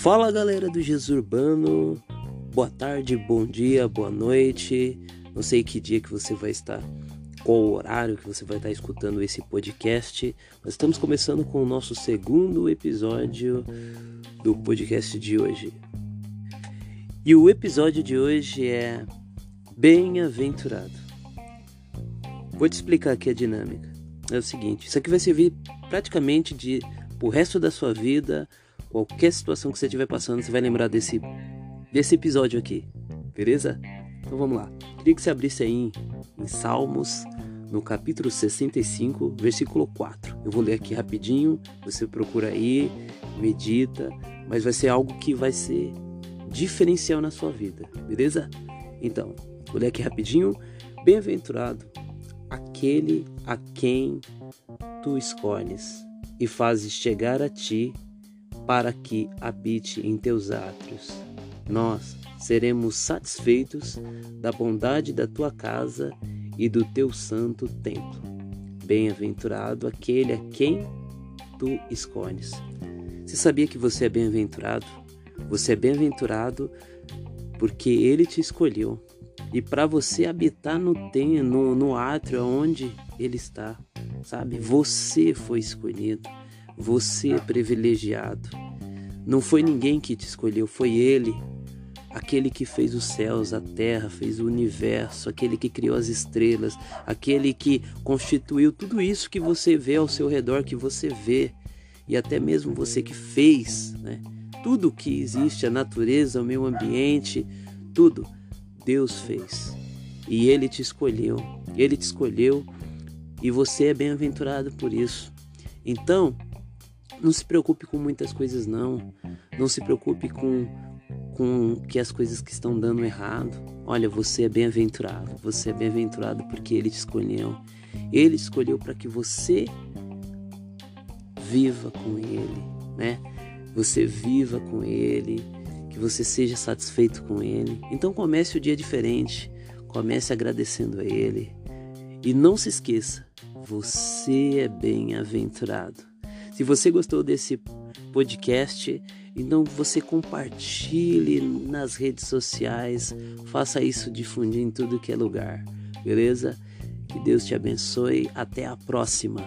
Fala galera do Jesus Urbano, boa tarde, bom dia, boa noite. Não sei que dia que você vai estar, qual horário que você vai estar escutando esse podcast, mas estamos começando com o nosso segundo episódio do podcast de hoje. E o episódio de hoje é Bem-aventurado. Vou te explicar aqui a dinâmica. É o seguinte, isso aqui vai servir praticamente de o resto da sua vida Qualquer situação que você estiver passando, você vai lembrar desse, desse episódio aqui, beleza? Então vamos lá. Queria que você abrisse aí em, em Salmos, no capítulo 65, versículo 4. Eu vou ler aqui rapidinho, você procura aí, medita, mas vai ser algo que vai ser diferencial na sua vida, beleza? Então, vou ler aqui rapidinho. Bem-aventurado aquele a quem tu escolhes e fazes chegar a ti para que habite em teus átrios. Nós seremos satisfeitos da bondade da tua casa e do teu santo templo. Bem-aventurado aquele a quem tu escolhes. Você sabia que você é bem-aventurado? Você é bem-aventurado porque ele te escolheu. E para você habitar no, tem, no, no átrio onde ele está, sabe? Você foi escolhido. Você é privilegiado. Não foi ninguém que te escolheu, foi Ele. Aquele que fez os céus, a terra, fez o universo, aquele que criou as estrelas, aquele que constituiu tudo isso que você vê ao seu redor, que você vê, e até mesmo você que fez, né? Tudo que existe, a natureza, o meio ambiente, tudo, Deus fez. E Ele te escolheu, Ele te escolheu, e você é bem-aventurado por isso. Então, não se preocupe com muitas coisas não. Não se preocupe com com que as coisas que estão dando errado. Olha, você é bem-aventurado. Você é bem-aventurado porque ele te escolheu. Ele escolheu para que você viva com ele, né? Você viva com ele, que você seja satisfeito com ele. Então comece o dia diferente. Comece agradecendo a ele. E não se esqueça, você é bem-aventurado. Se você gostou desse podcast, então você compartilhe nas redes sociais, faça isso difundir em tudo que é lugar, beleza? Que Deus te abençoe. Até a próxima.